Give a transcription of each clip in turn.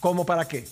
¿Cómo para qué?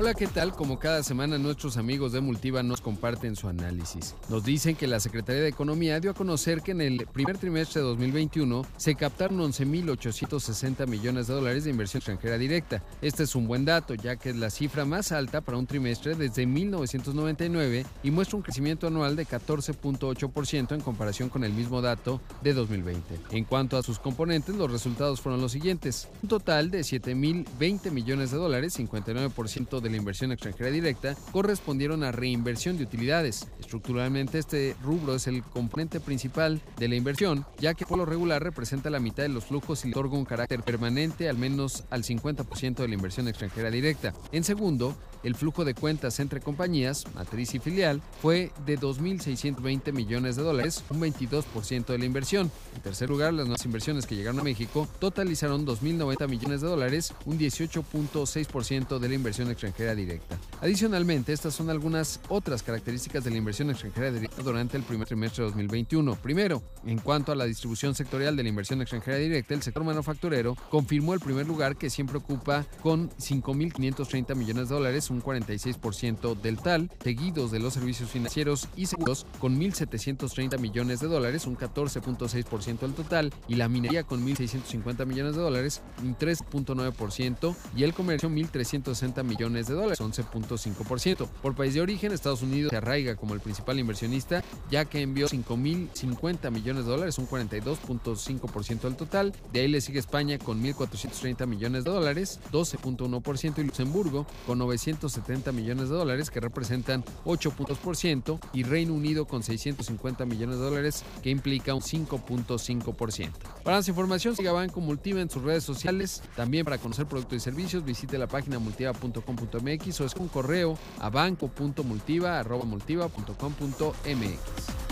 Hola, ¿qué tal? Como cada semana nuestros amigos de Multiva nos comparten su análisis. Nos dicen que la Secretaría de Economía dio a conocer que en el primer trimestre de 2021 se captaron 11.860 millones de dólares de inversión extranjera directa. Este es un buen dato, ya que es la cifra más alta para un trimestre desde 1999 y muestra un crecimiento anual de 14.8% en comparación con el mismo dato de 2020. En cuanto a sus componentes, los resultados fueron los siguientes. Un total de 7.020 millones de dólares, 59% de la inversión extranjera directa correspondieron a reinversión de utilidades. Estructuralmente este rubro es el componente principal de la inversión, ya que por lo regular representa la mitad de los flujos y otorga un carácter permanente al menos al 50% de la inversión extranjera directa. En segundo, el flujo de cuentas entre compañías, matriz y filial, fue de 2.620 millones de dólares, un 22% de la inversión. En tercer lugar, las nuevas inversiones que llegaron a México totalizaron 2.090 millones de dólares, un 18.6% de la inversión extranjera directa. Adicionalmente, estas son algunas otras características de la inversión extranjera directa durante el primer trimestre de 2021. Primero, en cuanto a la distribución sectorial de la inversión extranjera directa, el sector manufacturero confirmó el primer lugar que siempre ocupa con 5.530 millones de dólares, un 46% del tal, seguidos de los servicios financieros y seguros con 1.730 millones de dólares, un 14.6% del total, y la minería con 1.650 millones de dólares, un 3.9%, y el comercio 1.360 millones de dólares, 11.5%. Por país de origen, Estados Unidos se arraiga como el principal inversionista, ya que envió 5.050 millones de dólares, un 42.5% del total. De ahí le sigue España con 1.430 millones de dólares, 12.1%, y Luxemburgo con 900 170 millones de dólares, que representan 8 puntos por ciento, y Reino Unido con 650 millones de dólares, que implica un 5.5%. Para más información, siga Banco Multiva en sus redes sociales. También para conocer productos y servicios, visite la página multiva.com.mx o es un correo a banco.multiva.com.mx.